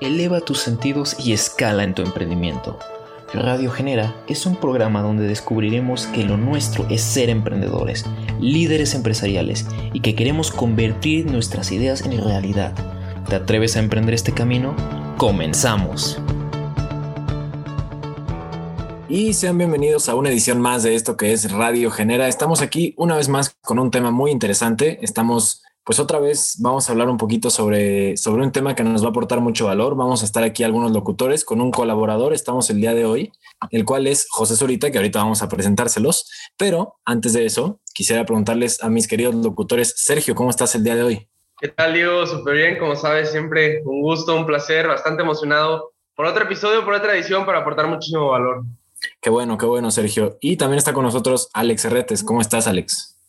eleva tus sentidos y escala en tu emprendimiento. Radio Genera es un programa donde descubriremos que lo nuestro es ser emprendedores, líderes empresariales y que queremos convertir nuestras ideas en realidad. ¿Te atreves a emprender este camino? ¡Comenzamos! Y sean bienvenidos a una edición más de esto que es Radio Genera. Estamos aquí una vez más con un tema muy interesante. Estamos pues otra vez vamos a hablar un poquito sobre, sobre un tema que nos va a aportar mucho valor. Vamos a estar aquí algunos locutores con un colaborador. Estamos el día de hoy, el cual es José Zurita, que ahorita vamos a presentárselos. Pero antes de eso, quisiera preguntarles a mis queridos locutores, Sergio, ¿cómo estás el día de hoy? ¿Qué tal, Diego? Súper bien, como sabes, siempre un gusto, un placer, bastante emocionado por otro episodio, por otra edición para aportar muchísimo valor. Qué bueno, qué bueno, Sergio. Y también está con nosotros Alex Herretes. ¿Cómo estás, Alex?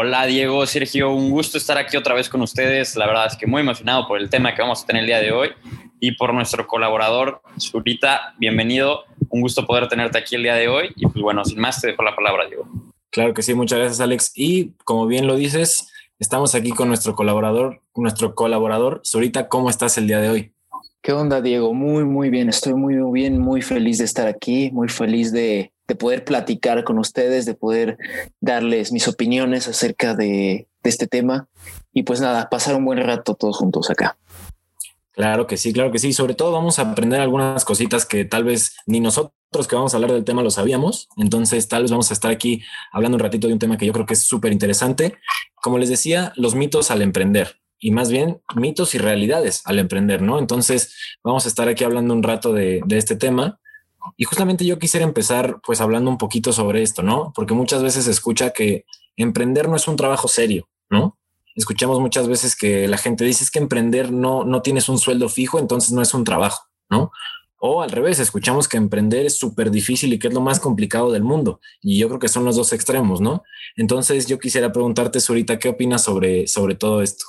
Hola Diego, Sergio, un gusto estar aquí otra vez con ustedes. La verdad es que muy emocionado por el tema que vamos a tener el día de hoy y por nuestro colaborador, Zurita. Bienvenido, un gusto poder tenerte aquí el día de hoy. Y pues bueno, sin más, te dejo la palabra, Diego. Claro que sí, muchas gracias, Alex. Y como bien lo dices, estamos aquí con nuestro colaborador, nuestro colaborador, Zurita. ¿Cómo estás el día de hoy? ¿Qué onda, Diego? Muy, muy bien. Estoy muy bien, muy feliz de estar aquí, muy feliz de de poder platicar con ustedes, de poder darles mis opiniones acerca de, este tema y pues nada, pasar un buen rato todos juntos acá. Claro que sí, claro que sí. Sobre todo vamos a aprender algunas cositas que tal vez ni nosotros que vamos a hablar del tema lo sabíamos. Entonces tal vez vamos a estar aquí hablando un ratito de un tema que yo creo que es súper interesante. Como les decía, los mitos al emprender y más bien mitos y realidades al emprender, ¿no? Entonces vamos a estar aquí hablando un rato de, de este tema. Y justamente yo quisiera empezar pues hablando un poquito sobre esto, ¿no? Porque muchas veces se escucha que emprender no es un trabajo serio, ¿no? Escuchamos muchas veces que la gente dice es que emprender no, no tienes un sueldo fijo, entonces no es un trabajo, ¿no? O al revés, escuchamos que emprender es súper difícil y que es lo más complicado del mundo. Y yo creo que son los dos extremos, ¿no? Entonces yo quisiera preguntarte, Surita, ¿qué opinas sobre, sobre todo esto?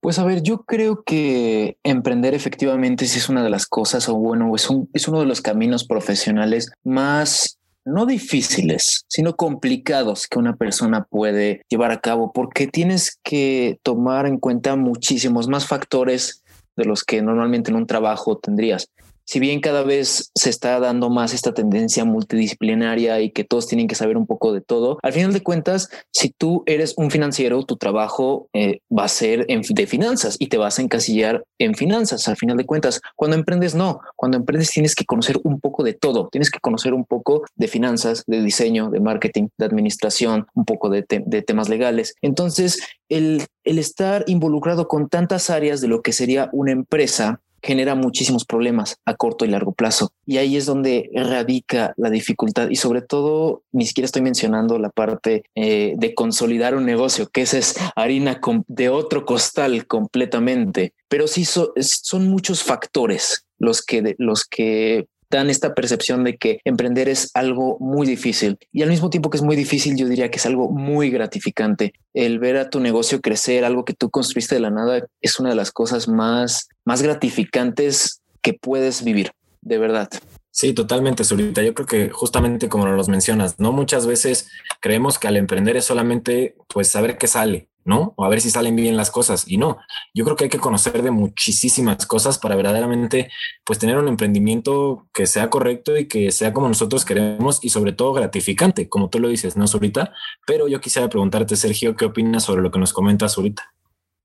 Pues a ver, yo creo que emprender efectivamente sí es una de las cosas, o bueno, es, es uno de los caminos profesionales más no difíciles, sino complicados que una persona puede llevar a cabo, porque tienes que tomar en cuenta muchísimos más factores de los que normalmente en un trabajo tendrías si bien cada vez se está dando más esta tendencia multidisciplinaria y que todos tienen que saber un poco de todo, al final de cuentas, si tú eres un financiero, tu trabajo eh, va a ser de finanzas y te vas a encasillar en finanzas. Al final de cuentas, cuando emprendes, no. Cuando emprendes tienes que conocer un poco de todo. Tienes que conocer un poco de finanzas, de diseño, de marketing, de administración, un poco de, temas legales. Entonces, el estar involucrado con tantas áreas de lo que sería una empresa genera muchísimos problemas a corto y largo plazo. Y ahí es donde radica la dificultad. Y sobre todo, ni siquiera estoy mencionando la parte eh, de consolidar un negocio, que esa es harina de otro costal completamente. Pero sí son muchos factores los que, los que dan esta percepción de que emprender es algo muy difícil y al mismo tiempo que es muy difícil, yo diría que es algo muy gratificante. El ver a tu negocio crecer, algo que tú construiste de la nada, es una de las cosas más, más gratificantes que puedes vivir, de verdad. Sí, totalmente, Zurita. Yo creo que justamente como los mencionas, no muchas veces creemos que al emprender es solamente pues saber qué sale, ¿no? O a ver si salen bien las cosas. Y no, yo creo que hay que conocer de muchísimas cosas para verdaderamente, pues tener un emprendimiento que sea correcto y que sea como nosotros queremos y sobre todo gratificante, como tú lo dices, ¿no, Zurita? Pero yo quisiera preguntarte, Sergio, ¿qué opinas sobre lo que nos comenta Zurita?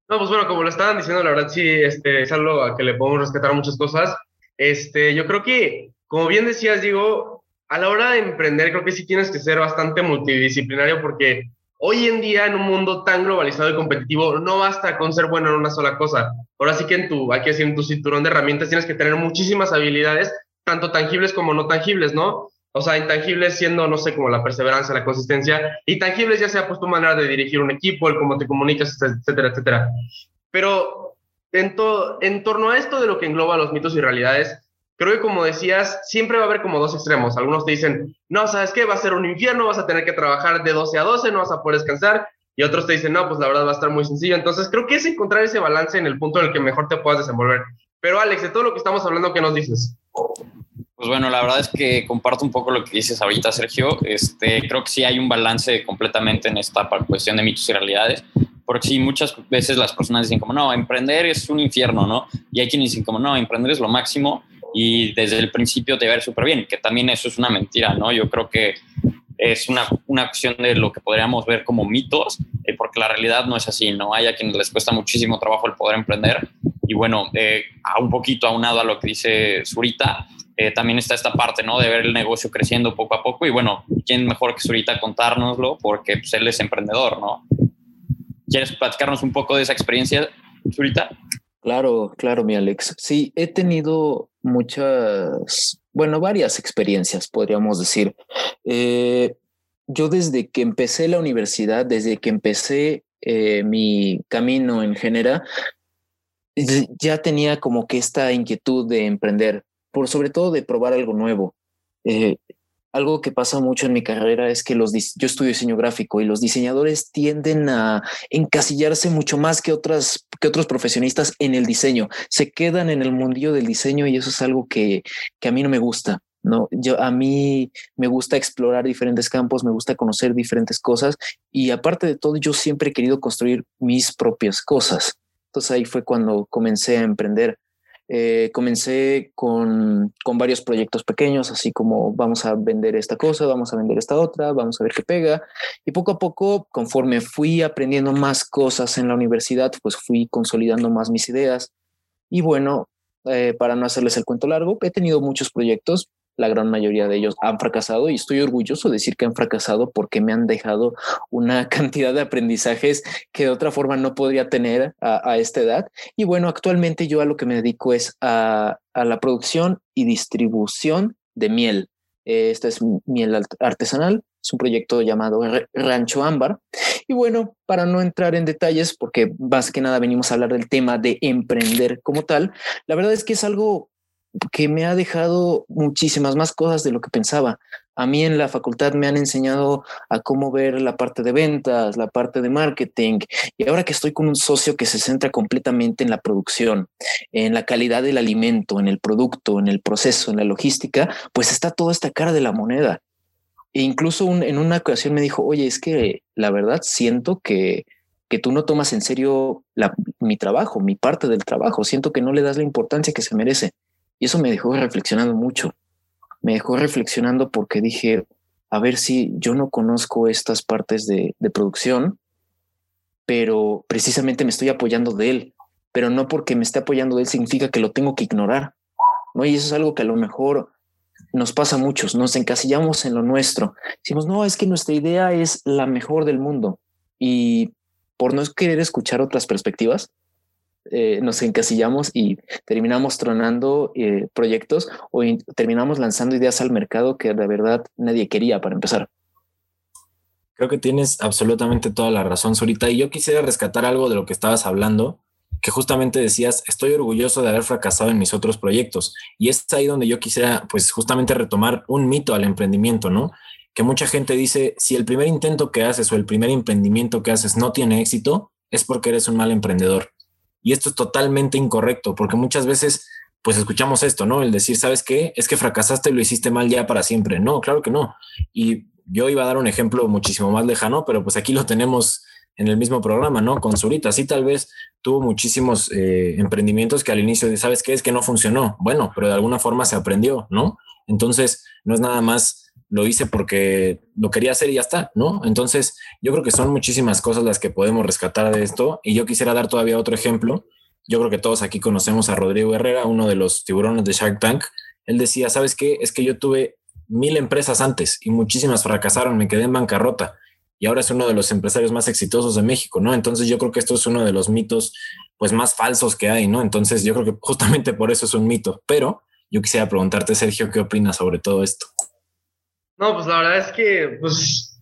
No, pues bueno, como lo estaban diciendo, la verdad sí, este, es algo a que le podemos rescatar muchas cosas. Este, yo creo que, como bien decías, digo, a la hora de emprender, creo que sí tienes que ser bastante multidisciplinario porque Hoy en día, en un mundo tan globalizado y competitivo, no basta con ser bueno en una sola cosa. Ahora sí que en tu, decir, en tu cinturón de herramientas tienes que tener muchísimas habilidades, tanto tangibles como no tangibles, ¿no? O sea, intangibles siendo, no sé, como la perseverancia, la consistencia, y tangibles ya sea pues tu manera de dirigir un equipo, el cómo te comunicas, etcétera, etcétera. Pero en, en torno a esto de lo que engloba los mitos y realidades, creo que como decías, siempre va a haber como dos extremos. Algunos te dicen, no, ¿sabes qué? Va a ser un infierno, vas a tener que trabajar de 12 a 12, no vas a poder descansar. Y otros te dicen, no, pues la verdad va a estar muy sencillo. Entonces creo que es encontrar ese balance en el punto en el que mejor te puedas desenvolver. Pero Alex, de todo lo que estamos hablando, ¿qué nos dices? Pues bueno, la verdad es que comparto un poco lo que dices ahorita, Sergio. Este, creo que sí hay un balance completamente en esta cuestión de mitos y realidades. Porque sí, muchas veces las personas dicen como, no, emprender es un infierno, ¿no? Y hay quienes dicen como, no, emprender es lo máximo y desde el principio te va a ir súper bien, que también eso es una mentira, ¿no? Yo creo que es una, una cuestión de lo que podríamos ver como mitos, eh, porque la realidad no es así, ¿no? Hay a quienes les cuesta muchísimo trabajo el poder emprender. Y bueno, eh, a un poquito aunado a lo que dice Zurita, eh, también está esta parte, ¿no? De ver el negocio creciendo poco a poco. Y bueno, ¿quién mejor que Zurita contárnoslo? Porque pues, él es emprendedor, ¿no? ¿Quieres platicarnos un poco de esa experiencia, Zurita? Claro, claro, mi Alex. Sí, he tenido muchas, bueno, varias experiencias, podríamos decir. Eh, yo desde que empecé la universidad, desde que empecé eh, mi camino en general, ya tenía como que esta inquietud de emprender, por sobre todo de probar algo nuevo. Eh, algo que pasa mucho en mi carrera es que los yo estudio diseño gráfico y los diseñadores tienden a encasillarse mucho más que otras que otros profesionistas en el diseño. Se quedan en el mundillo del diseño y eso es algo que, que a mí no me gusta. No, yo a mí me gusta explorar diferentes campos, me gusta conocer diferentes cosas y aparte de todo yo siempre he querido construir mis propias cosas. Entonces ahí fue cuando comencé a emprender. Eh, comencé con, con, varios proyectos pequeños, así como vamos a vender esta cosa, vamos a vender esta otra, vamos a ver qué pega. Y poco a poco, conforme fui aprendiendo más cosas en la universidad, pues fui consolidando más mis ideas. Y bueno, eh, para no hacerles el cuento largo, he tenido muchos proyectos, la gran mayoría de ellos han fracasado y estoy orgulloso de decir que han fracasado porque me han dejado una cantidad de aprendizajes que de otra forma no podría tener a, esta edad. Y bueno, actualmente yo a lo que me dedico es a, la producción y distribución de miel. Esta es miel artesanal, es un proyecto llamado Rancho Ámbar. Y bueno, para no entrar en detalles, porque más que nada venimos a hablar del tema de emprender como tal, la verdad es que es algo que me ha dejado muchísimas más cosas de lo que pensaba. A mí en la facultad me han enseñado a cómo ver la parte de ventas, la parte de marketing, y ahora que estoy con un socio que se centra completamente en la producción, en la calidad del alimento, en el producto, en el proceso, en la logística, pues está toda esta cara de la moneda. E incluso en una ocasión me dijo, oye, es que la verdad siento que, que tú no tomas en serio mi trabajo, mi parte del trabajo, siento que no le das la importancia que se merece. Y eso me dejó reflexionando mucho. Me dejó reflexionando porque dije, a ver si yo no conozco estas partes de, producción, pero precisamente me estoy apoyando de él. Pero no porque me esté apoyando de él significa que lo tengo que ignorar. ¿no? Y eso es algo que a lo mejor nos pasa a muchos, nos encasillamos en lo nuestro. Decimos, no, es que nuestra idea es la mejor del mundo. Y por no querer escuchar otras perspectivas, eh, nos encasillamos y terminamos tronando eh, proyectos o terminamos lanzando ideas al mercado que de verdad nadie quería para empezar. Creo que tienes absolutamente toda la razón, Zurita. Y yo quisiera rescatar algo de lo que estabas hablando, que justamente decías, estoy orgulloso de haber fracasado en mis otros proyectos. Y es ahí donde yo quisiera, pues justamente retomar un mito al emprendimiento, ¿no? Que mucha gente dice, si el primer intento que haces o el primer emprendimiento que haces no tiene éxito, es porque eres un mal emprendedor. Y esto es totalmente incorrecto, porque muchas veces pues escuchamos esto, ¿no? El decir, ¿sabes qué? Es que fracasaste y lo hiciste mal ya para siempre. No, claro que no. Y yo iba a dar un ejemplo muchísimo más lejano, pero pues aquí lo tenemos en el mismo programa, ¿no? Con Zurita. Sí, tal vez tuvo muchísimos eh, emprendimientos que al inicio, ¿sabes qué? Es que no funcionó. Bueno, pero de alguna forma se aprendió, ¿no? Entonces, no es nada más lo hice porque lo quería hacer y ya está, ¿no? Entonces, yo creo que son muchísimas cosas las que podemos rescatar de esto. Y yo quisiera dar todavía otro ejemplo. Yo creo que todos aquí conocemos a Rodrigo Herrera, uno de los tiburones de Shark Tank. Él decía, ¿sabes qué? Es que yo tuve mil empresas antes y muchísimas fracasaron, me quedé en bancarrota y ahora es uno de los empresarios más exitosos de México, ¿no? Entonces yo creo que esto es uno de los mitos pues más falsos que hay, ¿no? Entonces yo creo que justamente por eso es un mito, pero yo quisiera preguntarte, Sergio, ¿qué opinas sobre todo esto? No, pues la verdad es que, pues,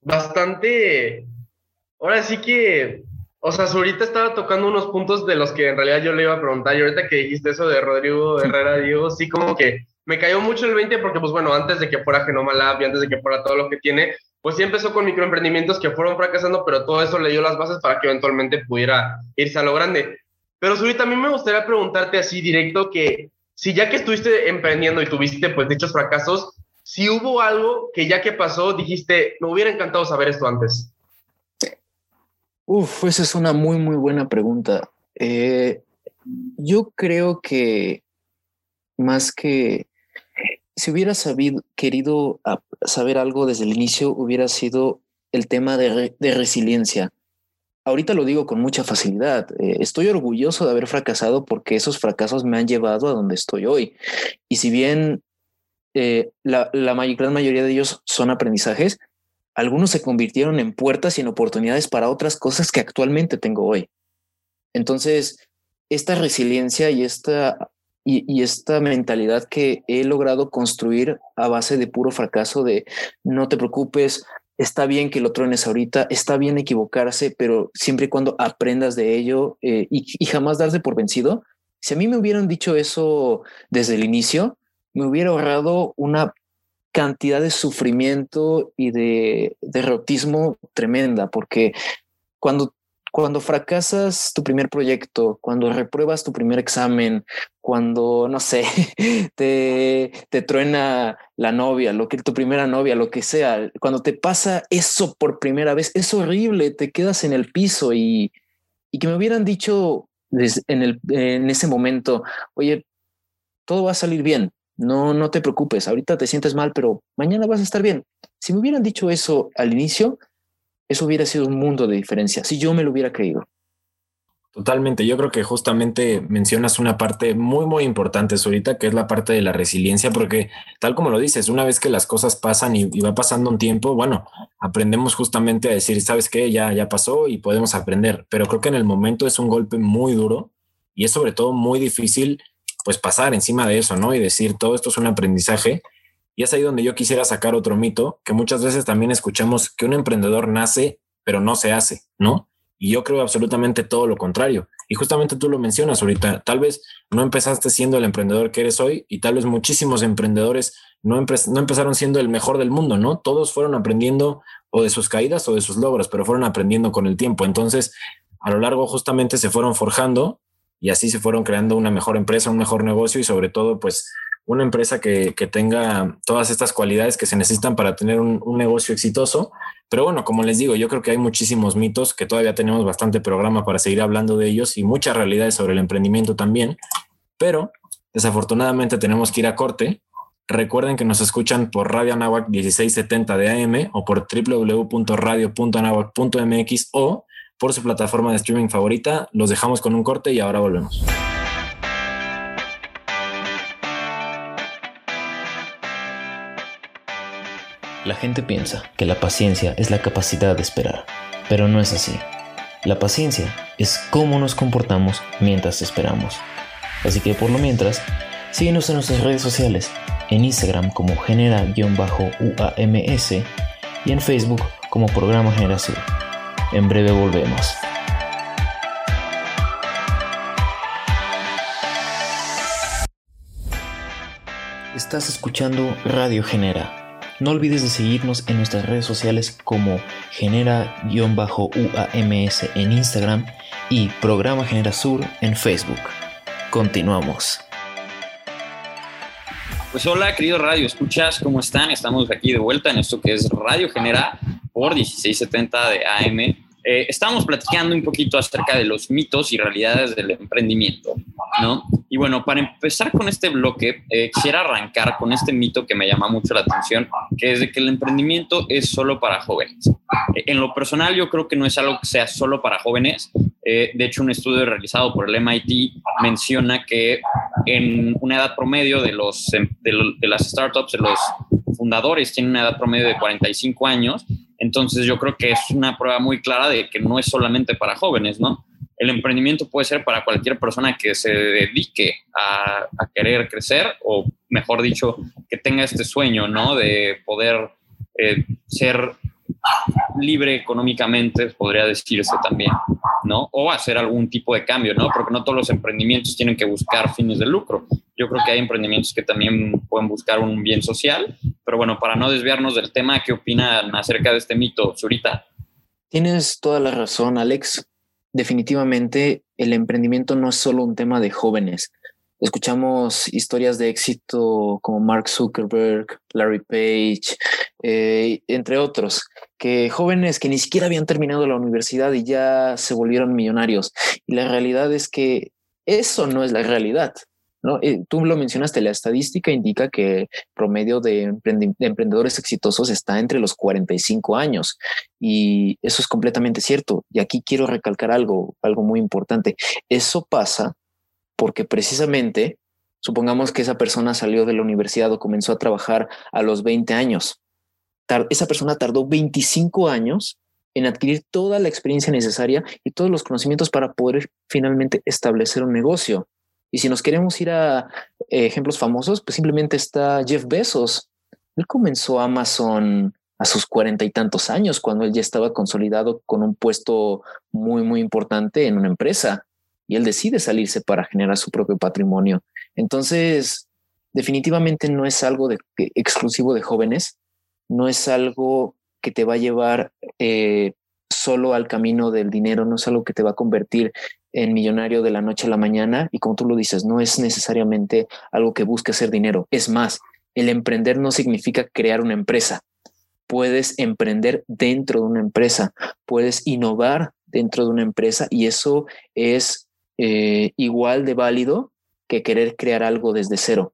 bastante. Ahora sí que, o sea, ahorita estaba tocando unos puntos de los que en realidad yo le iba a preguntar. Y ahorita que dijiste eso de Rodrigo Herrera Diego, sí, como que me cayó mucho el 20 porque, pues bueno, antes de que fuera Genoma Lab y antes de que fuera todo lo que tiene, pues sí empezó con microemprendimientos que fueron fracasando, pero todo eso le dio las bases para que eventualmente pudiera irse a lo grande. Pero a mí me gustaría preguntarte así directo que si ya que estuviste emprendiendo y tuviste pues dichos fracasos, si hubo algo que ya que pasó dijiste, me hubiera encantado saber esto antes. Uf, esa es una muy, muy buena pregunta. Eh, yo creo que más que si hubiera sabido, querido saber algo desde el inicio, hubiera sido el tema de, resiliencia. Ahorita lo digo con mucha facilidad. Eh, estoy orgulloso de haber fracasado porque esos fracasos me han llevado a donde estoy hoy. Y si bien eh, la, la gran mayoría de ellos son aprendizajes, algunos se convirtieron en puertas y en oportunidades para otras cosas que actualmente tengo hoy. Entonces, esta resiliencia y esta, y, esta mentalidad que he logrado construir a base de puro fracaso, de no te preocupes, está bien que lo truenes ahorita, está bien equivocarse, pero siempre y cuando aprendas de ello eh, y, jamás darse por vencido. Si a mí me hubieran dicho eso desde el inicio, me hubiera ahorrado una cantidad de sufrimiento y de derrotismo tremenda, porque cuando, cuando fracasas tu primer proyecto, cuando repruebas tu primer examen, cuando, no sé, te, te truena la novia, lo que tu primera novia, lo que sea, cuando te pasa eso por primera vez, es horrible, te quedas en el piso y, y que me hubieran dicho en, el, en ese momento, oye, todo va a salir bien, no, no te preocupes, ahorita te sientes mal, pero mañana vas a estar bien. Si me hubieran dicho eso al inicio, eso hubiera sido un mundo de diferencia, si yo me lo hubiera creído. Totalmente, yo creo que justamente mencionas una parte muy, muy importante, ahorita, que es la parte de la resiliencia, porque tal como lo dices, una vez que las cosas pasan y, va pasando un tiempo, bueno, aprendemos justamente a decir, ¿sabes qué? Ya, ya pasó y podemos aprender, pero creo que en el momento es un golpe muy duro y es sobre todo muy difícil pues pasar encima de eso, ¿no? Y decir, todo esto es un aprendizaje. Y es ahí donde yo quisiera sacar otro mito, que muchas veces también escuchamos que un emprendedor nace, pero no se hace, ¿no? Y yo creo absolutamente todo lo contrario. Y justamente tú lo mencionas ahorita, tal vez no empezaste siendo el emprendedor que eres hoy y tal vez muchísimos emprendedores no, no empezaron siendo el mejor del mundo, ¿no? Todos fueron aprendiendo o de sus caídas o de sus logros, pero fueron aprendiendo con el tiempo. Entonces, a lo largo justamente se fueron forjando y así se fueron creando una mejor empresa, un mejor negocio y sobre todo pues una empresa que, tenga todas estas cualidades que se necesitan para tener un, negocio exitoso. Pero bueno, como les digo, yo creo que hay muchísimos mitos que todavía tenemos bastante programa para seguir hablando de ellos y muchas realidades sobre el emprendimiento también. Pero desafortunadamente tenemos que ir a corte. Recuerden que nos escuchan por Radio Anáhuac 1670 de AM o por www.radio.anahuac.mx o por su plataforma de streaming favorita. Los dejamos con un corte y ahora volvemos. La gente piensa que la paciencia es la capacidad de esperar, pero no es así. La paciencia es cómo nos comportamos mientras esperamos. Así que por lo mientras, síguenos en nuestras redes sociales, en Instagram como genera-uams y en Facebook como programa Generación. En breve volvemos. Estás escuchando Radio Genera. No olvides de seguirnos en nuestras redes sociales como Genera-UAMS en Instagram y Programa Genera Sur en Facebook. Continuamos. Pues hola, querido Radio Escuchas, ¿cómo están? Estamos aquí de vuelta en esto que es Radio Genera por 1670 de AM. Eh, estamos platicando un poquito acerca de los mitos y realidades del emprendimiento, ¿no? Y bueno, para empezar con este bloque, eh, quisiera arrancar con este mito que me llama mucho la atención, que es de que el emprendimiento es solo para jóvenes. Eh, en lo personal, yo creo que no es algo que sea solo para jóvenes. de hecho, un estudio realizado por el MIT menciona que en una edad promedio de, los, de las startups, de los fundadores tienen una edad promedio de 45 años entonces yo creo que es una prueba muy clara de que no es solamente para jóvenes, ¿no? El emprendimiento puede ser para cualquier persona que se dedique a, querer crecer o, mejor dicho, que tenga este sueño, ¿no? De poder eh, ser libre económicamente, podría decirse también, ¿no? O hacer algún tipo de cambio, ¿no? Porque no todos los emprendimientos tienen que buscar fines de lucro. Yo creo que hay emprendimientos que también pueden buscar un bien social, pero bueno, para no desviarnos del tema, ¿qué opinan acerca de este mito, Zurita? Tienes toda la razón, Alex. Definitivamente el emprendimiento no es solo un tema de jóvenes. Escuchamos historias de éxito como Mark Zuckerberg, Larry Page, eh, entre otros, que jóvenes que ni siquiera habían terminado la universidad y ya se volvieron millonarios. Y la realidad es que eso no es la realidad. ¿No? Eh, tú lo mencionaste, la estadística indica que el promedio de, emprendedores exitosos está entre los 45 años y eso es completamente cierto. Y aquí quiero recalcar algo, algo muy importante. Eso pasa porque precisamente, supongamos que esa persona salió de la universidad o comenzó a trabajar a los 20 años. esa persona tardó 25 años en adquirir toda la experiencia necesaria y todos los conocimientos para poder finalmente establecer un negocio. Y si nos queremos ir a eh, ejemplos famosos, pues simplemente está Jeff Bezos. Él comenzó Amazon a sus cuarenta y tantos años, cuando él ya estaba consolidado con un puesto muy, muy importante en una empresa. Y él decide salirse para generar su propio patrimonio. Entonces, definitivamente no es algo exclusivo de jóvenes, no es algo que te va a llevar eh, solo al camino del dinero, no es algo que te va a convertir en millonario de la noche a la mañana y como tú lo dices, no es necesariamente algo que busque hacer dinero. Es más, el emprender no significa crear una empresa. Puedes emprender dentro de una empresa, puedes innovar dentro de una empresa y eso es eh, igual de válido que querer crear algo desde cero.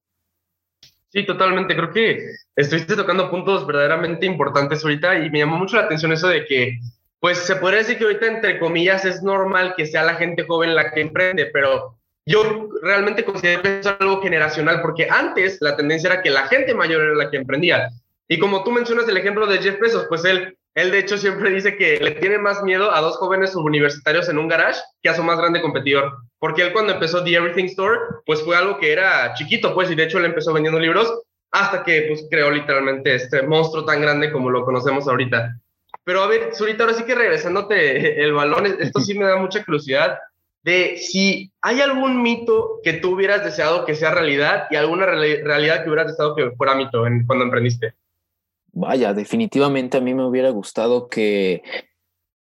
Sí, totalmente. Creo que estuviste tocando puntos verdaderamente importantes ahorita y me llamó mucho la atención eso de que pues se podría decir que ahorita, entre comillas, es normal que sea la gente joven la que emprende, pero yo realmente considero que es algo generacional, porque antes la tendencia era que la gente mayor era la que emprendía. Y como tú mencionas el ejemplo de Jeff Bezos, pues él, él de hecho siempre dice que le tiene más miedo a dos jóvenes universitarios en un garage que a su más grande competidor. Porque él cuando empezó The Everything Store, pues fue algo que era chiquito, pues, y de hecho él empezó vendiendo libros hasta que pues creó literalmente este monstruo tan grande como lo conocemos ahorita. Pero a ver, Zurita, ahora sí que regresándote el balón, esto sí me da mucha curiosidad de si hay algún mito que tú hubieras deseado que sea realidad y alguna realidad que hubieras deseado que fuera mito cuando emprendiste. Vaya, definitivamente a mí me hubiera gustado que,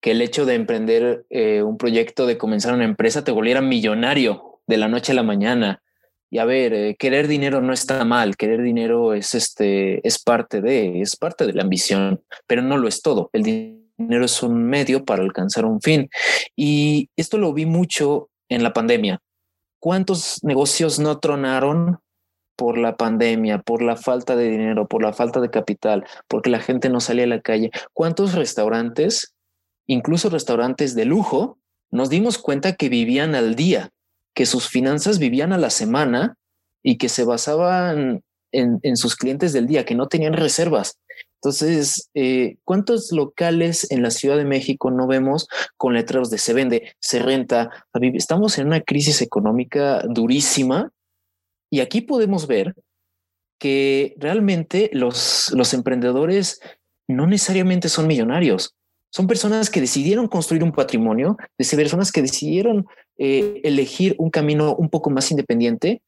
que el hecho de emprender eh, un proyecto, de comenzar una empresa, te volviera millonario de la noche a la mañana. Y a ver, eh, querer dinero no está mal, querer dinero es este es parte de, es parte de la ambición, pero no lo es todo. El dinero es un medio para alcanzar un fin. Y esto lo vi mucho en la pandemia. ¿Cuántos negocios no tronaron por la pandemia, por la falta de dinero, por la falta de capital, porque la gente no salía a la calle? ¿Cuántos restaurantes, incluso restaurantes de lujo, nos dimos cuenta que vivían al día? Que sus finanzas vivían a la semana y que se basaban en, sus clientes del día, que no tenían reservas. Entonces, eh, ¿cuántos locales en la Ciudad de México no vemos con letreros de se vende, se renta? Estamos en una crisis económica durísima y aquí podemos ver que realmente los, los emprendedores no necesariamente son millonarios. Son personas que decidieron construir un patrimonio, de personas que decidieron eh, elegir un camino un poco más independiente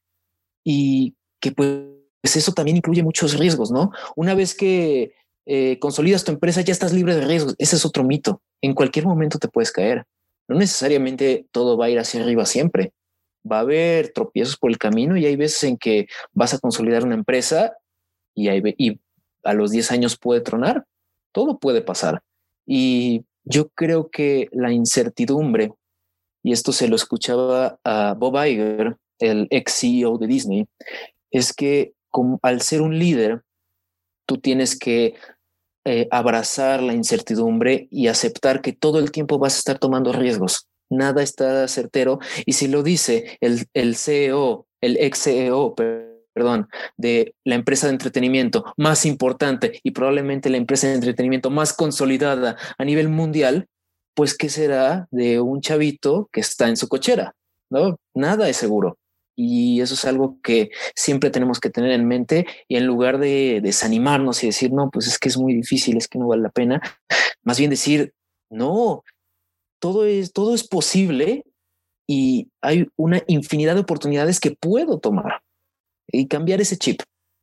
y que pues eso también incluye muchos riesgos, ¿no? Una vez que eh, consolidas tu empresa ya estás libre de riesgos. Ese es otro mito. En cualquier momento te puedes caer. No necesariamente todo va a ir hacia arriba siempre. Va a haber tropiezos por el camino y hay veces en que vas a consolidar una empresa y, a los 10 años puede tronar. Todo puede pasar. Y yo creo que la incertidumbre, y esto se lo escuchaba a Bob Iger, el ex CEO de Disney, es que al ser un líder, tú tienes que eh, abrazar la incertidumbre y aceptar que todo el tiempo vas a estar tomando riesgos. Nada está certero. Y si lo dice el, el CEO, el ex CEO, perdón, de la empresa de entretenimiento más importante y probablemente la empresa de entretenimiento más consolidada a nivel mundial, pues ¿qué será de un chavito que está en su cochera? ¿No? Nada es seguro. Y eso es algo que siempre tenemos que tener en mente y en lugar de desanimarnos y decir, no, pues es que es muy difícil, es que no vale la pena, más bien decir, no, todo es, todo es posible y hay una infinidad de oportunidades que puedo tomar y cambiar ese chip.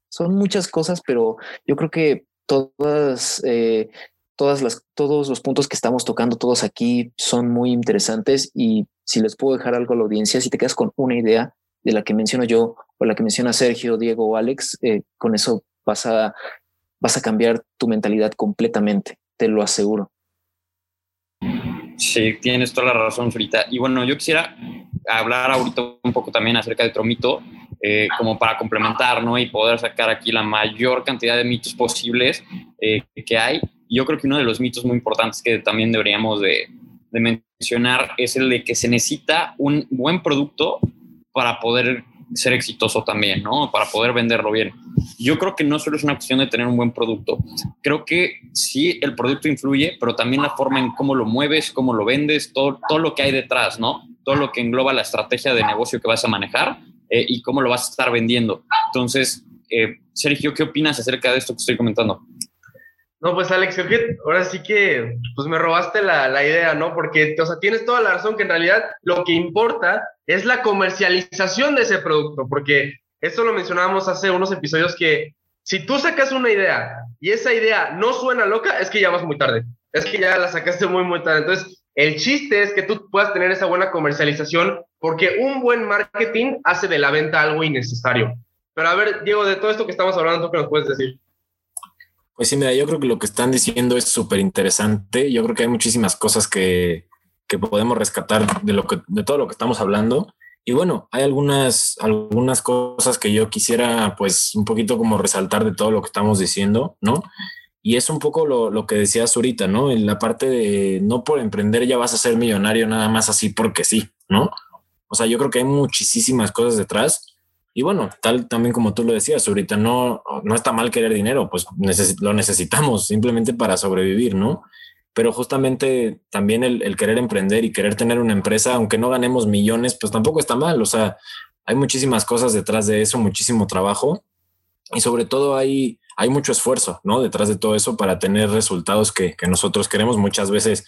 Son muchas cosas, pero yo creo que todas, eh, todas las, todos los puntos que estamos tocando todos aquí son muy interesantes y si les puedo dejar algo a la audiencia, si te quedas con una idea de la que menciono yo o la que menciona Sergio, Diego o Alex, eh, con eso vas a, vas a cambiar tu mentalidad completamente, te lo aseguro. Sí, tienes toda la razón, Frita. Y bueno, yo quisiera hablar ahorita un poco también acerca de Tromito, eh, como para complementar, ¿no? Y poder sacar aquí la mayor cantidad de mitos posibles eh, que hay. Yo creo que uno de los mitos muy importantes que también deberíamos de, de mencionar es el de que se necesita un buen producto para poder ser exitoso también, ¿no? Para poder venderlo bien. Yo creo que no solo es una cuestión de tener un buen producto. Creo que sí, el producto influye, pero también la forma en cómo lo mueves, cómo lo vendes, todo, todo lo que hay detrás, ¿no? Todo lo que engloba la estrategia de negocio que vas a manejar eh, y cómo lo vas a estar vendiendo. Entonces, eh, Sergio, ¿qué opinas acerca de esto que estoy comentando? No, pues Alex, creo que ahora sí que pues me robaste la, la, idea, ¿no? Porque, o sea, tienes toda la razón que en realidad lo que importa es la comercialización de ese producto, porque esto lo mencionábamos hace unos episodios que si tú sacas una idea y esa idea no suena loca, es que ya vas muy tarde, es que ya la sacaste muy, muy tarde. Entonces, el chiste es que tú puedas tener esa buena comercialización porque un buen marketing hace de la venta algo innecesario. Pero a ver, Diego, de todo esto que estamos hablando, ¿tú qué nos puedes decir? Pues sí, mira, yo creo que lo que están diciendo es súper interesante. Yo creo que hay muchísimas cosas que, que, podemos rescatar de, lo que, de todo lo que estamos hablando. Y bueno, hay algunas, algunas cosas que yo quisiera pues un poquito como resaltar de todo lo que estamos diciendo, ¿no? Y es un poco lo, lo que decías ahorita, ¿no? En la parte de no por emprender ya vas a ser millonario nada más así porque sí, ¿no? O sea, yo creo que hay muchísimas cosas detrás y bueno, tal también como tú lo decías, ahorita no, no está mal querer dinero, pues lo necesitamos simplemente para sobrevivir, ¿no? Pero justamente también el, querer emprender y querer tener una empresa, aunque no ganemos millones, pues tampoco está mal. O sea, hay muchísimas cosas detrás de eso, muchísimo trabajo y sobre todo hay, hay mucho esfuerzo, ¿no? Detrás de todo eso para tener resultados que, que nosotros queremos. Muchas veces,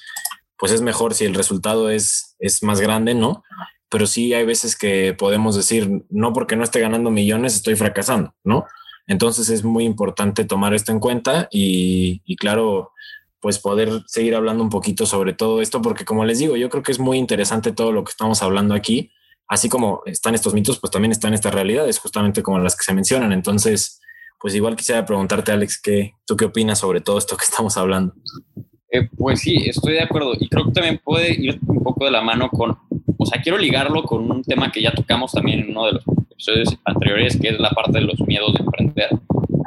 pues es mejor si el resultado es, es más grande, ¿no? pero sí hay veces que podemos decir, no porque no esté ganando millones, estoy fracasando, ¿no? Entonces es muy importante tomar esto en cuenta y, claro, pues poder seguir hablando un poquito sobre todo esto, porque como les digo, yo creo que es muy interesante todo lo que estamos hablando aquí, así como están estos mitos, pues también están estas realidades, justamente como las que se mencionan. Entonces, pues igual quisiera preguntarte, Alex, ¿qué, ¿tú qué opinas sobre todo esto que estamos hablando? Eh, pues sí, estoy de acuerdo y creo que también puede ir un poco de la mano con o sea, quiero ligarlo con un tema que ya tocamos también en uno de los episodios anteriores, que es la parte de los miedos de emprender.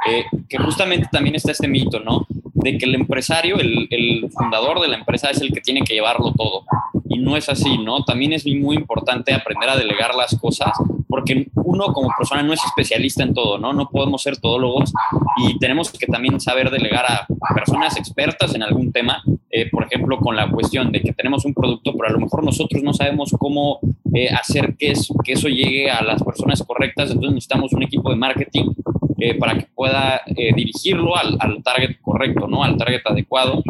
Eh, que justamente también está este mito, ¿no? De que el empresario, el, el, fundador de la empresa es el que tiene que llevarlo todo. Y no es así, ¿no? También es muy importante aprender a delegar las cosas, porque uno como persona no es especialista en todo, ¿no? No podemos ser todólogos y tenemos que también saber delegar a personas expertas en algún tema eh, por ejemplo, con la cuestión de que tenemos un producto, pero a lo mejor nosotros no sabemos cómo eh, hacer que eso, que eso llegue a las personas correctas, entonces necesitamos un equipo de marketing eh, para que pueda dirigirlo al, al, target correcto, ¿no? Al target adecuado.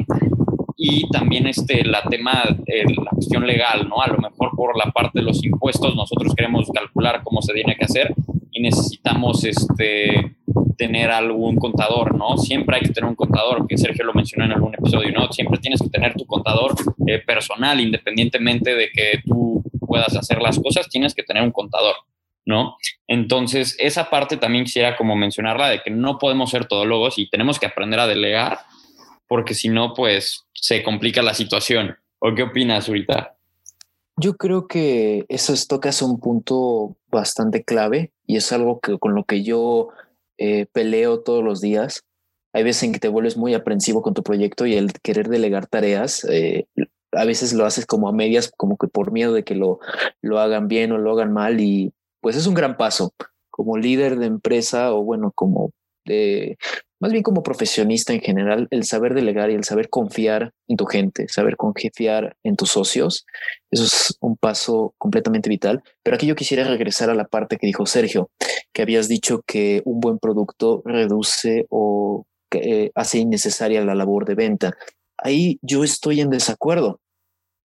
Y también este, la tema, la cuestión legal, ¿no? A lo mejor por la parte de los impuestos, nosotros queremos calcular cómo se tiene que hacer y necesitamos este, tener algún contador, ¿no? Siempre hay que tener un contador, que Sergio lo mencionó en algún episodio, ¿no? Siempre tienes que tener tu contador eh, personal, independientemente de que tú puedas hacer las cosas, tienes que tener un contador, ¿no? Entonces, esa parte también quisiera como mencionarla, de que no podemos ser todólogos y tenemos que aprender a delegar, porque si no, pues se complica la situación. ¿O qué opinas ahorita? Yo creo que eso es, tocas un punto bastante clave y es algo que con lo que yo eh, peleo todos los días. Hay veces en que te vuelves muy aprensivo con tu proyecto y el querer delegar tareas, eh, a veces lo haces como a medias, como que por miedo de que lo, lo hagan bien o lo hagan mal y pues es un gran paso como líder de empresa o bueno, como de, más bien como profesionista en general, el saber delegar y el saber confiar en tu gente, saber confiar en tus socios, eso es un paso completamente vital. Pero aquí yo quisiera regresar a la parte que dijo Sergio, que habías dicho que un buen producto reduce o que, hace innecesaria la labor de venta. Ahí yo estoy en desacuerdo.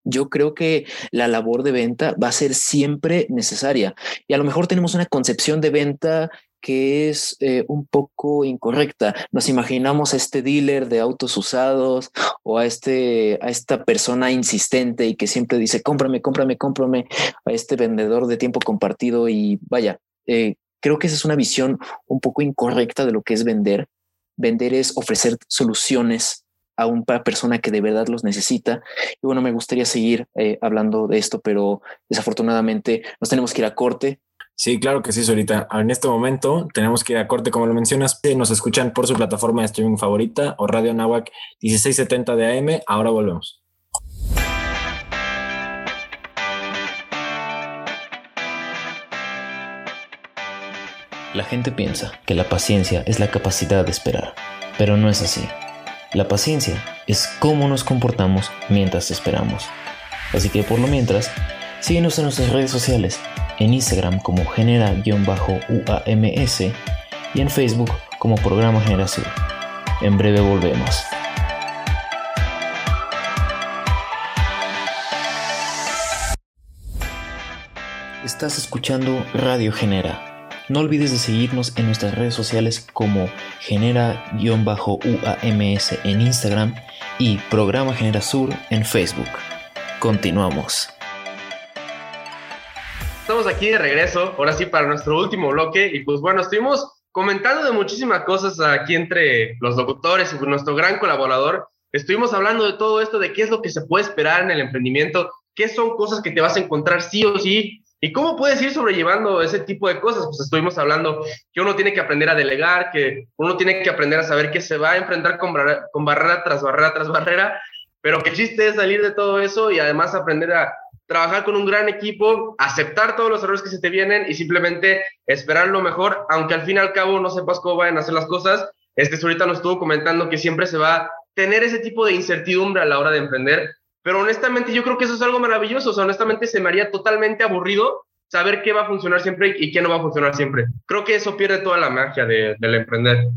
Yo creo que la labor de venta va a ser siempre necesaria y a lo mejor tenemos una concepción de venta que es eh, un poco incorrecta. Nos imaginamos a este dealer de autos usados o a, este, a esta persona insistente y que siempre dice, cómprame, cómprame, cómprame, a este vendedor de tiempo compartido y vaya, eh, creo que esa es una visión un poco incorrecta de lo que es vender. vender es ofrecer soluciones a una persona que de verdad los necesita. Y bueno, me gustaría seguir eh, hablando de esto, pero desafortunadamente nos tenemos que ir a corte. Sí, claro que sí, ahorita. En este momento tenemos que ir a corte, como lo mencionas. Nos escuchan por su plataforma de streaming favorita o Radio Nahuac 1670 de AM. Ahora volvemos. La gente piensa que la paciencia es la capacidad de esperar, pero no es así. La paciencia es cómo nos comportamos mientras esperamos. Así que por lo mientras, síguenos en nuestras redes sociales, en Instagram como genera-uams y en Facebook como Programa Generación. En breve volvemos. Estás escuchando Radio Genera no olvides de seguirnos en nuestras redes sociales como genera-uams en Instagram y Programa Genera Sur en Facebook. Continuamos. Estamos aquí de regreso, ahora sí para nuestro último bloque y pues bueno, estuvimos comentando de muchísimas cosas aquí entre los locutores y nuestro gran colaborador. Estuvimos hablando de todo esto, de qué es lo que se puede esperar en el emprendimiento, qué son cosas que te vas a encontrar sí o sí ¿Y cómo puedes ir sobrellevando ese tipo de cosas? Pues estuvimos hablando que uno tiene que aprender a delegar, que uno tiene que aprender a saber que se va a enfrentar con, barrera tras barrera tras barrera, pero que chiste es salir de todo eso y además aprender a trabajar con un gran equipo, aceptar todos los errores que se te vienen y simplemente esperar lo mejor, aunque al fin y al cabo no sepas cómo van a hacer las cosas. Este ahorita nos estuvo comentando que siempre se va a tener ese tipo de incertidumbre a la hora de emprender, pero honestamente yo creo que eso es algo maravilloso. O sea, honestamente se me haría totalmente aburrido saber qué va a funcionar siempre y qué no va a funcionar siempre. Creo que eso pierde toda la magia de, del emprender.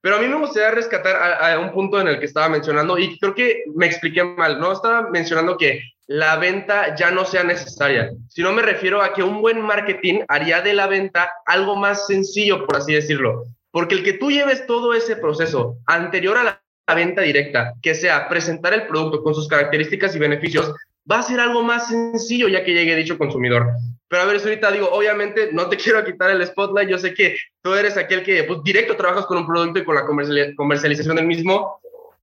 Pero a mí me gustaría rescatar a, un punto en el que estaba mencionando y creo que me expliqué mal, ¿no? Estaba mencionando que la venta ya no sea necesaria, sino me refiero a que un buen marketing haría de la venta algo más sencillo, por así decirlo. Porque el que tú lleves todo ese proceso anterior a la venta directa, que sea presentar el producto con sus características y beneficios, va a ser algo más sencillo ya que llegue dicho consumidor. Pero a ver, ahorita digo, obviamente no te quiero quitar el spotlight, yo sé que tú eres aquel que pues, directo trabajas con un producto y con la comercialización del mismo.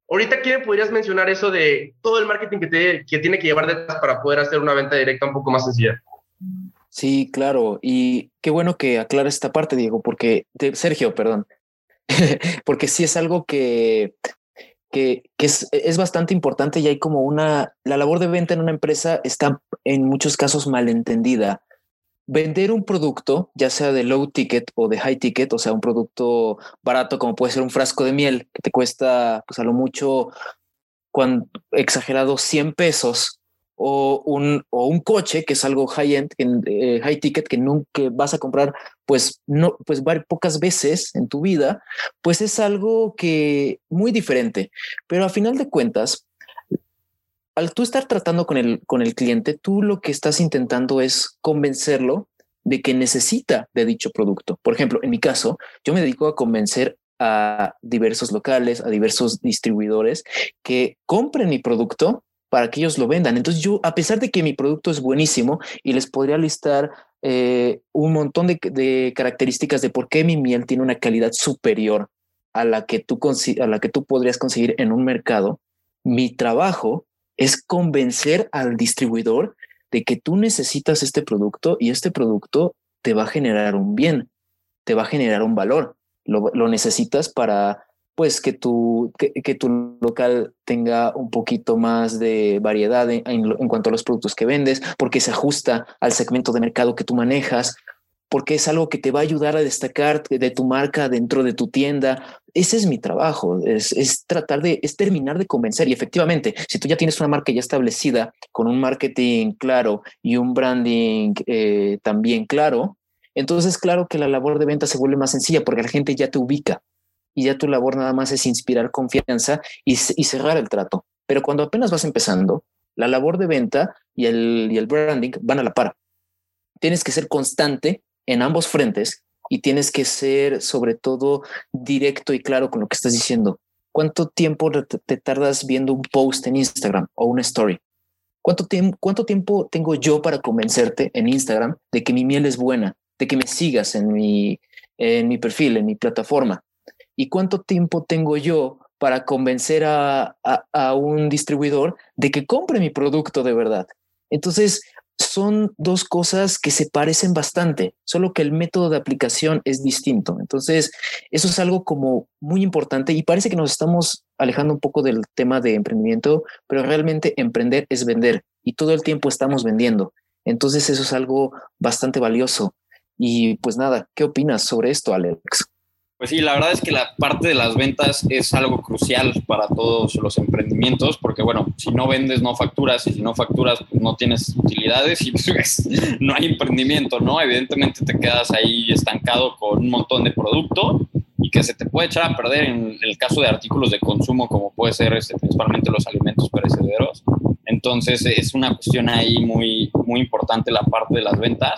Ahorita, ¿qué podrías mencionar eso de todo el marketing que, te, que tiene que llevar detrás para poder hacer una venta directa un poco más sencilla? Sí, claro. Y qué bueno que aclares esta parte, Diego, porque, Sergio, perdón, porque sí es algo que que, es, es, bastante importante y hay como una, la labor de venta en una empresa está en muchos casos malentendida. Vender un producto, ya sea de low ticket o de high ticket, o sea, un producto barato como puede ser un frasco de miel que te cuesta pues a lo mucho exagerado 100 pesos o un, o un coche que es algo high end, eh, high ticket que nunca vas a comprar, pues no, pues pocas veces en tu vida, pues es algo que muy diferente. Pero a final de cuentas, al tú estar tratando con el, con el cliente, tú lo que estás intentando es convencerlo de que necesita de dicho producto. Por ejemplo, en mi caso, yo me dedico a convencer a diversos locales, a diversos distribuidores que compren mi producto para que ellos lo vendan. Entonces yo, a pesar de que mi producto es buenísimo y les podría listar eh, un montón de, características de por qué mi miel tiene una calidad superior a la que tú, a la que tú podrías conseguir en un mercado, mi trabajo es convencer al distribuidor de que tú necesitas este producto y este producto te va a generar un bien, te va a generar un valor. lo necesitas para pues que tu, que, tu local tenga un poquito más de variedad en, cuanto a los productos que vendes, porque se ajusta al segmento de mercado que tú manejas, porque es algo que te va a ayudar a destacar de tu marca dentro de tu tienda. Ese es mi trabajo, es, es tratar de, es terminar de convencer. Y efectivamente, si tú ya tienes una marca ya establecida, con un marketing claro y un branding eh, también claro, entonces claro que la labor de venta se vuelve más sencilla porque la gente ya te ubica y ya tu labor nada más es inspirar confianza y, cerrar el trato. Pero cuando apenas vas empezando, la labor de venta y el, y el branding van a la par. Tienes que ser constante en ambos frentes y tienes que ser sobre todo directo y claro con lo que estás diciendo. ¿Cuánto tiempo te tardas viendo un post en Instagram o una story? ¿Cuánto, ¿Cuánto tiempo tengo yo para convencerte en Instagram de que mi miel es buena, de que me sigas en mi, en mi perfil, en mi plataforma? ¿Y cuánto tiempo tengo yo para convencer a, a, un distribuidor de que compre mi producto de verdad? Entonces, son dos cosas que se parecen bastante, solo que el método de aplicación es distinto. Entonces, eso es algo como muy importante y parece que nos estamos alejando un poco del tema de emprendimiento, pero realmente emprender es vender y todo el tiempo estamos vendiendo. Entonces, eso es algo bastante valioso. Y pues nada, ¿qué opinas sobre esto, Alex? Pues sí, la verdad es que la parte de las ventas es algo crucial para todos los emprendimientos, porque bueno, si no vendes, no facturas, y si no facturas, pues no tienes utilidades y pues, no hay emprendimiento, ¿no? Evidentemente te quedas ahí estancado con un montón de producto y que se te puede echar a perder en el caso de artículos de consumo, como puede ser este, principalmente los alimentos perecederos. Entonces es una cuestión ahí muy, muy importante la parte de las ventas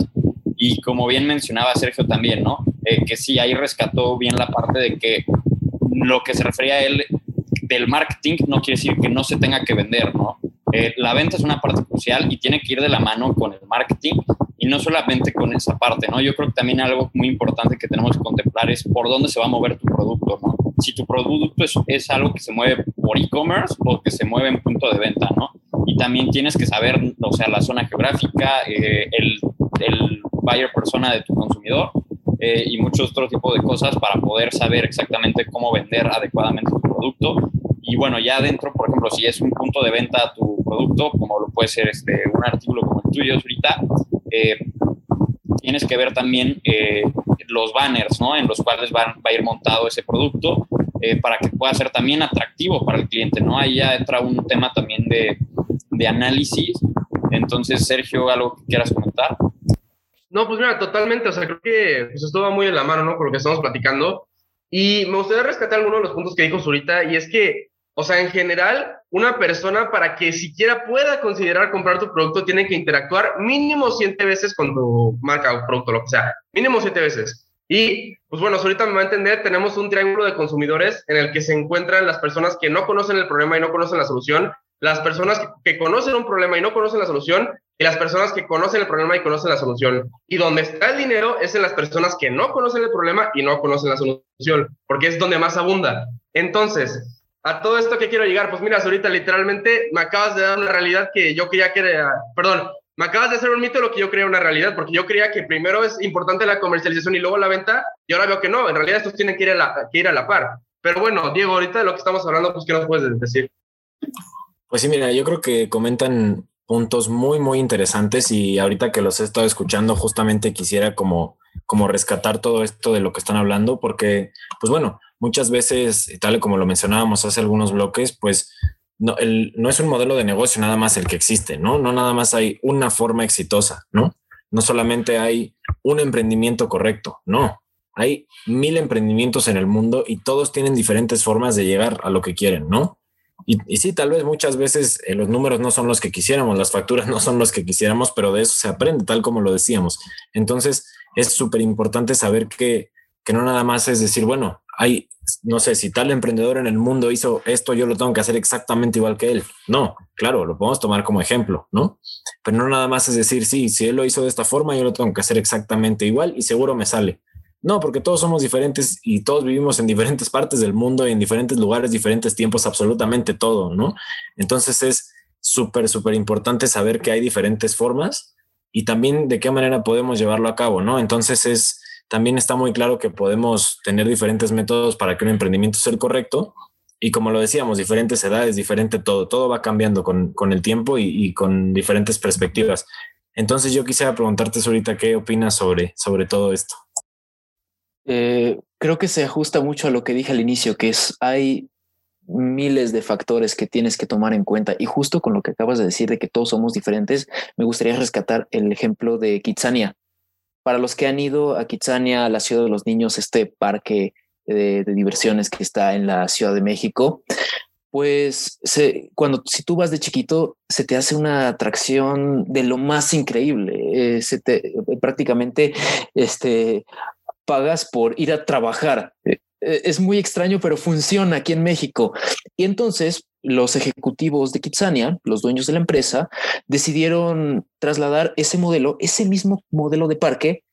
y como bien mencionaba Sergio también, ¿no? Eh, que sí, ahí rescató bien la parte de que lo que se refería a él del marketing no quiere decir que no se tenga que vender, ¿no? Eh, la venta es una parte crucial y tiene que ir de la mano con el marketing y no solamente con esa parte, ¿no? Yo creo que también algo muy importante que tenemos que contemplar es por dónde se va a mover tu producto, ¿no? Si tu producto es, es algo que se mueve por e-commerce o que se mueve en punto de venta, ¿no? Y también tienes que saber, o sea, la zona geográfica, eh, el, el buyer persona de tu consumidor eh, y muchos otros tipos de cosas para poder saber exactamente cómo vender adecuadamente tu producto. Y bueno, ya adentro, por ejemplo, si es un punto de venta tu producto, como lo puede ser este, un artículo como el tuyo ahorita, eh, tienes que ver también eh, los banners, ¿no? En los cuales va, a ir montado ese producto para que pueda ser también atractivo para el cliente, ¿no? Ahí ya entra un tema también de, de análisis. Entonces, Sergio, ¿algo que quieras comentar? No, pues mira, totalmente. O sea, creo que pues, esto va muy en la mano, ¿no? Con lo que estamos platicando. Y me gustaría rescatar algunos de los puntos que dijo Zurita, y es que, o sea, en general, una persona para que siquiera pueda considerar comprar tu producto tiene que interactuar mínimo siete veces con tu marca o producto, lo que sea. Mínimo siete veces. Y, pues bueno, ahorita me va a entender, tenemos un triángulo de consumidores en el que se encuentran las personas que no conocen el problema y no conocen la solución, las personas que, conocen un problema y no conocen la solución, y las personas que conocen el problema y conocen la solución. Y donde está el dinero es en las personas que no conocen el problema y no conocen la solución, porque es donde más abunda. Entonces, a todo esto que quiero llegar, pues mira, ahorita literalmente me acabas de dar una realidad que yo quería que era, perdón, me acabas de hacer un mito lo que yo creía una realidad, porque yo creía que primero es importante la comercialización y luego la venta, y ahora veo que no, en realidad estos tienen que ir a la, que ir a la par. Pero bueno, Diego, ahorita de lo que estamos hablando, pues, ¿qué nos puedes decir? Pues sí, mira, yo creo que comentan puntos muy, muy interesantes y ahorita que los he estado escuchando, justamente quisiera como, como rescatar todo esto de lo que están hablando, porque, pues bueno, muchas veces, tal como lo mencionábamos hace algunos bloques, pues no, el, no es un modelo de negocio nada más el que existe, ¿no? No nada más hay una forma exitosa, ¿no? No solamente hay un emprendimiento correcto, no. Hay mil emprendimientos en el mundo y todos tienen diferentes formas de llegar a lo que quieren, ¿no? Y, sí, tal vez muchas veces eh, los números no son los que quisiéramos, las facturas no son los que quisiéramos, pero de eso se aprende, tal como lo decíamos. Entonces, es súper importante saber que, que no nada más es decir, bueno, hay, no sé, si tal emprendedor en el mundo hizo esto, yo lo tengo que hacer exactamente igual que él. No, claro, lo podemos tomar como ejemplo, ¿no? Pero no nada más es decir, sí, si él lo hizo de esta forma, yo lo tengo que hacer exactamente igual y seguro me sale. No, porque todos somos diferentes y todos vivimos en diferentes partes del mundo y en diferentes lugares, diferentes tiempos, absolutamente todo, ¿no? Entonces es súper, súper importante saber que hay diferentes formas y también de qué manera podemos llevarlo a cabo, ¿no? Entonces es, también está muy claro que podemos tener diferentes métodos para que un emprendimiento sea el correcto. Y como lo decíamos, diferentes edades, diferente todo, todo va cambiando con, el tiempo y, y, con diferentes perspectivas. Entonces yo quisiera preguntarte ahorita qué opinas sobre, sobre todo esto. Eh, creo que se ajusta mucho a lo que dije al inicio, que es hay miles de factores que tienes que tomar en cuenta. Y justo con lo que acabas de decir de que todos somos diferentes, me gustaría rescatar el ejemplo de Kitsania. Para los que han ido a Kitsania, la ciudad de los niños, este parque de, diversiones que está en la Ciudad de México, pues cuando si tú vas de chiquito se te hace una atracción de lo más increíble. Eh, se te, prácticamente este, pagas por ir a trabajar. Eh, es muy extraño, pero funciona aquí en México. Y entonces los ejecutivos de Kitsania, los dueños de la empresa, decidieron trasladar ese modelo, ese mismo modelo de parque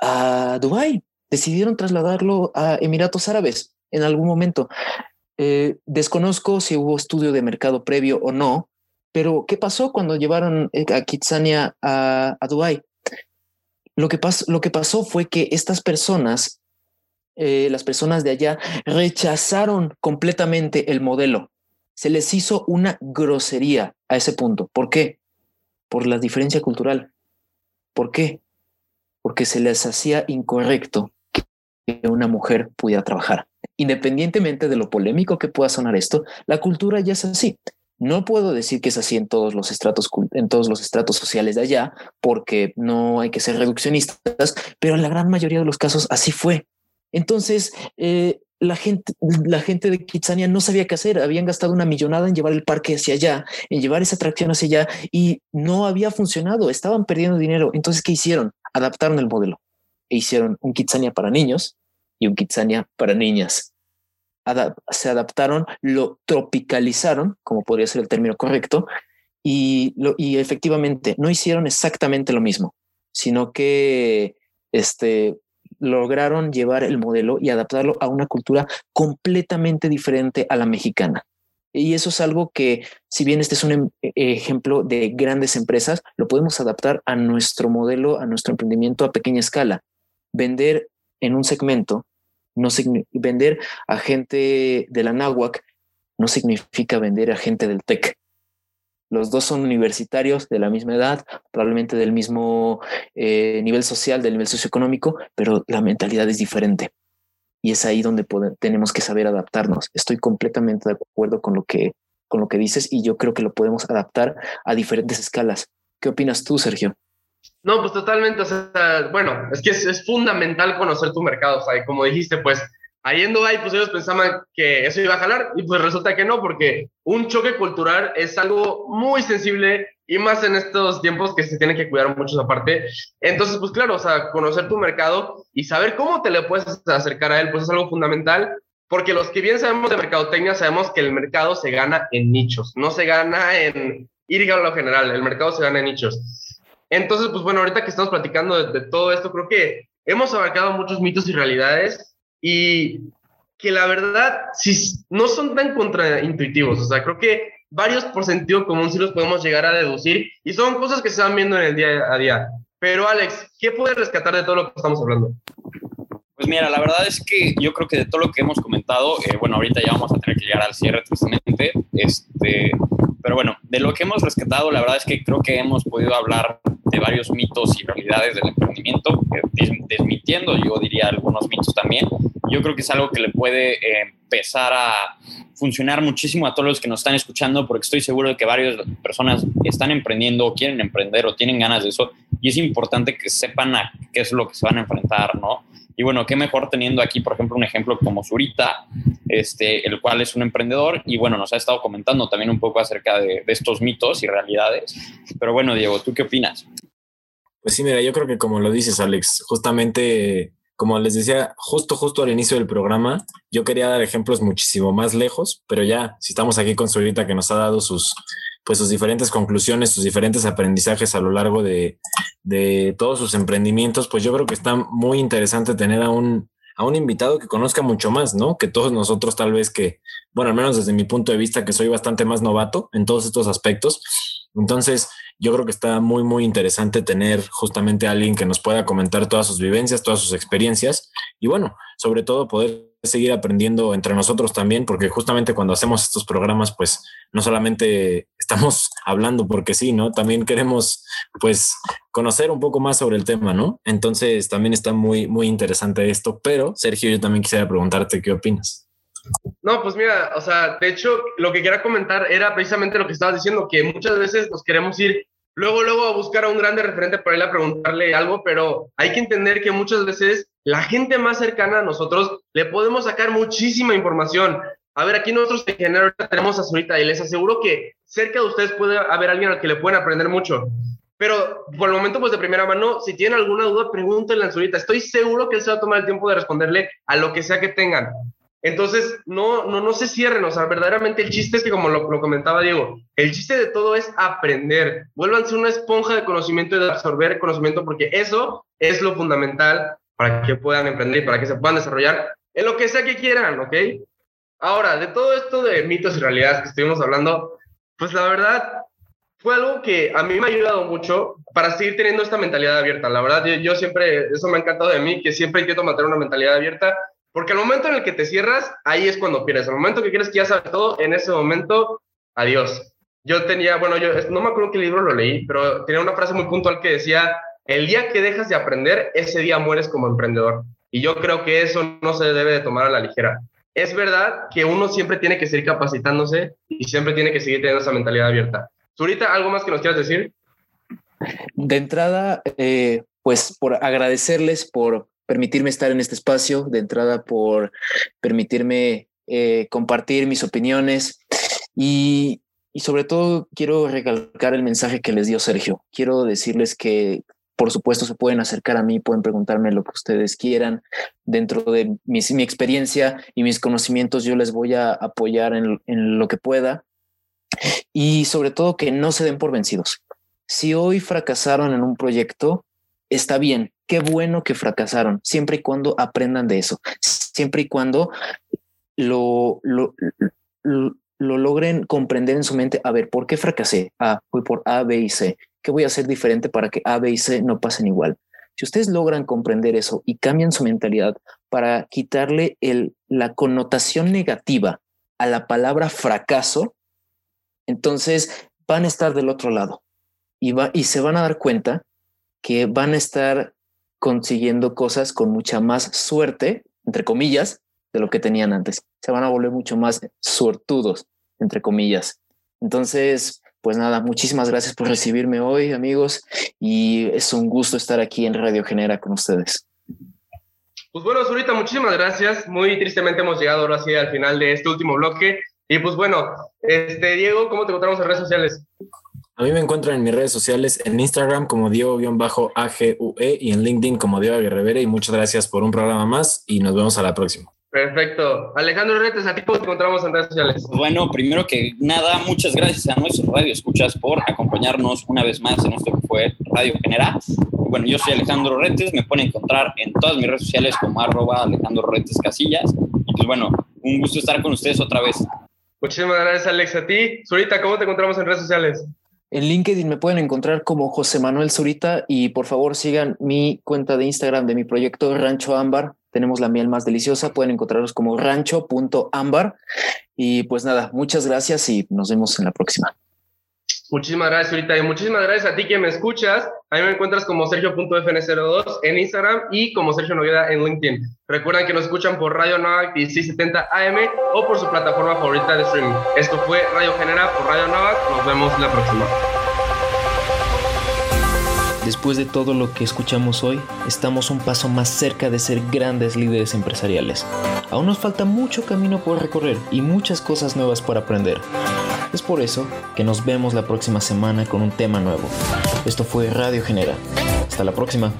a Dubai. Decidieron trasladarlo a Emiratos Árabes. en algún momento. Eh, desconozco si hubo estudio de mercado previo o no, pero ¿qué pasó cuando llevaron eh, a Kitsania a, a Dubái? Lo que, lo que pasó fue que estas personas, eh, las personas de allá, rechazaron completamente el modelo. Se les hizo una grosería a ese punto. ¿Por qué? Por la diferencia cultural. ¿Por qué? Porque se les hacía incorrecto que una mujer pudiera trabajar. Independientemente de lo polémico que pueda sonar esto, la cultura ya es así. No puedo decir que es así en todos los estratos, en todos los estratos sociales de allá, porque no hay que ser reduccionistas, pero en la gran mayoría de los casos así fue. Entonces, eh, la gente, la gente de Kitsania no sabía qué hacer. Habían gastado una millonada en llevar el parque hacia allá, en llevar esa atracción hacia allá y no había funcionado. Estaban perdiendo dinero. Entonces, ¿qué hicieron? Adaptaron el modelo e hicieron un Kitsania para niños y un Kitsania para niñas se adaptaron, lo tropicalizaron, como podría ser el término correcto, y, efectivamente no hicieron exactamente lo mismo, sino que este, lograron llevar el modelo y adaptarlo a una cultura completamente diferente a la mexicana. Y eso es algo que, si bien este es un em, e, ejemplo de grandes empresas, lo podemos adaptar a nuestro modelo, a nuestro emprendimiento a pequeña escala. Vender en un segmento no vender a gente de la náhuac no significa vender a gente del TEC. Los dos son universitarios de la misma edad, probablemente del mismo eh, nivel social, del nivel socioeconómico, pero la mentalidad es diferente. Y es ahí donde tenemos que saber adaptarnos. Estoy completamente de acuerdo con lo, que, con lo que dices y yo creo que lo podemos adaptar a diferentes escalas. ¿Qué opinas tú, Sergio? No, pues totalmente. O sea, bueno, es que es, fundamental conocer tu mercado. O sea, como dijiste, pues ahí en Dubai, pues ellos pensaban que eso iba a jalar y pues resulta que no, porque un choque cultural es algo muy sensible y más en estos tiempos que se tienen que cuidar mucho esa parte. Entonces, pues claro, o sea, conocer tu mercado y saber cómo te le puedes acercar a él, pues es algo fundamental. Porque los que bien sabemos de mercadotecnia sabemos que el mercado se gana en nichos, no se gana en ir a lo general, el mercado se gana en nichos. Entonces, pues bueno, ahorita que estamos platicando de, todo esto, creo que hemos abarcado muchos mitos y realidades y que la verdad sí, no son tan contraintuitivos. O sea, creo que varios por sentido común sí los podemos llegar a deducir y son cosas que se van viendo en el día a día. Pero Alex, ¿qué puedes rescatar de todo lo que estamos hablando? Pues mira, la verdad es que yo creo que de todo lo que hemos comentado, eh, bueno, ahorita ya vamos a tener que llegar al cierre tristemente, este, pero bueno, de lo que hemos rescatado, la verdad es que creo que hemos podido hablar de varios mitos y realidades del emprendimiento, desmitiendo, yo diría, algunos mitos también. Yo creo que es algo que le puede eh, empezar a funcionar muchísimo a todos los que nos están escuchando, porque estoy seguro de que varias personas están emprendiendo o quieren emprender o tienen ganas de eso, y es importante que sepan a qué es lo que se van a enfrentar, ¿no? Y bueno, qué mejor teniendo aquí, por ejemplo, un ejemplo como Zurita, este, el cual es un emprendedor y bueno, nos ha estado comentando también un poco acerca de, de estos mitos y realidades. Pero bueno, Diego, ¿tú qué opinas? Pues sí, mira, yo creo que como lo dices, Alex, justamente como les decía, justo, justo al inicio del programa, yo quería dar ejemplos muchísimo más lejos, pero ya, si estamos aquí con Zurita que nos ha dado sus, pues sus diferentes conclusiones, sus diferentes aprendizajes a lo largo de, de todos sus emprendimientos, pues yo creo que está muy interesante tener a un, a un invitado que conozca mucho más, ¿no? Que todos nosotros tal vez que, bueno, al menos desde mi punto de vista, que soy bastante más novato en todos estos aspectos. Entonces, yo creo que está muy, muy interesante tener justamente a alguien que nos pueda comentar todas sus vivencias, todas sus experiencias y bueno, sobre todo poder seguir aprendiendo entre nosotros también, porque justamente cuando hacemos estos programas, pues no solamente estamos hablando porque sí, ¿no? También queremos pues conocer un poco más sobre el tema, ¿no? Entonces también está muy, muy interesante esto, pero Sergio, yo también quisiera preguntarte qué opinas. No, pues mira, o sea, de hecho, lo que quería comentar era precisamente lo que estabas diciendo, que muchas veces nos queremos ir luego, luego a buscar a un grande referente para ir a preguntarle algo, pero hay que entender que muchas veces la gente más cercana a nosotros le podemos sacar muchísima información. A ver, aquí nosotros tenemos a Zurita y les aseguro que cerca de ustedes puede haber alguien al que le pueden aprender mucho. Pero por el momento, pues de primera mano, si tienen alguna duda, pregúntenle a Zurita. Estoy seguro que él se va a tomar el tiempo de responderle a lo que sea que tengan. Entonces, no, no, no se cierren, o sea, verdaderamente el chiste es que, como lo, comentaba Diego, el chiste de todo es aprender. Vuélvanse una esponja de conocimiento y de absorber conocimiento, porque eso es lo fundamental para que puedan emprender para que se puedan desarrollar en lo que sea que quieran, ¿ok? Ahora, de todo esto de mitos y realidades que estuvimos hablando, pues la verdad fue algo que a mí me ha ayudado mucho para seguir teniendo esta mentalidad abierta. La verdad, yo, yo siempre, eso me ha encantado de mí, que siempre intento mantener una mentalidad abierta, porque el momento en el que te cierras, ahí es cuando pierdes. El momento que quieres que ya sabes todo, en ese momento, adiós. Yo tenía, bueno, yo no me acuerdo qué libro lo leí, pero tenía una frase muy puntual que decía, el día que dejas de aprender, ese día mueres como emprendedor. Y yo creo que eso no se debe de tomar a la ligera. Es verdad que uno siempre tiene que seguir capacitándose y siempre tiene que seguir teniendo esa mentalidad abierta. Zurita, ¿algo más que nos quieras decir? De entrada, eh, pues por agradecerles por permitirme estar en este espacio, de entrada por permitirme eh, compartir mis opiniones y, y sobre todo quiero recalcar el mensaje que les dio Sergio. Quiero decirles que por supuesto, se pueden acercar a mí, pueden preguntarme lo que ustedes quieran. Dentro de mi, experiencia y mis conocimientos, yo les voy a apoyar en, lo que pueda. Y sobre todo que no se den por vencidos. Si hoy fracasaron en un proyecto, está bien, qué bueno que fracasaron, siempre y cuando aprendan de eso, siempre y cuando lo, lo, lo, lo logren comprender en su mente, a ver, ¿por qué fracasé? Ah, fui por A, B y C. ¿Qué voy a hacer diferente para que A, B y C no pasen igual? Si ustedes logran comprender eso y cambian su mentalidad para quitarle la connotación negativa a la palabra fracaso, entonces van a estar del otro lado y, y se van a dar cuenta que van a estar consiguiendo cosas con mucha más suerte, entre comillas, de lo que tenían antes. Se van a volver mucho más suertudos, entre comillas. Entonces, pues nada, muchísimas gracias por recibirme hoy, amigos, y es un gusto estar aquí en Radio Genera con ustedes. Pues bueno, Zurita, muchísimas gracias. Muy tristemente hemos llegado ahora sí al final de este último bloque. Y pues bueno, este Diego, ¿cómo te encontramos en redes sociales? A mí me encuentran en mis redes sociales, en Instagram como Diego-AGUE y en LinkedIn como Diego Aguirrevere. Y muchas gracias por un programa más y nos vemos a la próxima. Perfecto. Alejandro Retes, ¿a ti cómo te encontramos en redes sociales? Bueno, primero que nada, muchas gracias a nuestros Radio Escuchas por acompañarnos una vez más en esto que fue Radio Genera. Bueno, yo soy Alejandro Retes, me pueden encontrar en todas mis redes sociales como arroba Alejandro Retes Casillas. Y pues bueno, un gusto estar con ustedes otra vez. Muchísimas gracias, Alex. A ti, Zurita, ¿cómo te encontramos en redes sociales? En LinkedIn me pueden encontrar como José Manuel Zurita y por favor sigan mi cuenta de Instagram de mi proyecto Rancho Ámbar. Tenemos la miel más deliciosa. Pueden encontrarnos como rancho.ámbar. Y pues nada, muchas gracias y nos vemos en la próxima. Muchísimas gracias, Zurita. Y muchísimas gracias a ti que me escuchas. A mí me encuentras como Sergio.fn02 en Instagram y como Sergio Nogueda en LinkedIn. Recuerdan que nos escuchan por Radio Navac 1670 AM o por su plataforma favorita de streaming. Esto fue Radio Genera por Radio Navac. Nos vemos la próxima. Después de todo lo que escuchamos hoy, estamos un paso más cerca de ser grandes líderes empresariales. Aún nos falta mucho camino por recorrer y muchas cosas nuevas por aprender. Es por eso que nos vemos la próxima semana con un tema nuevo. Esto fue Radio Genera. Hasta la próxima.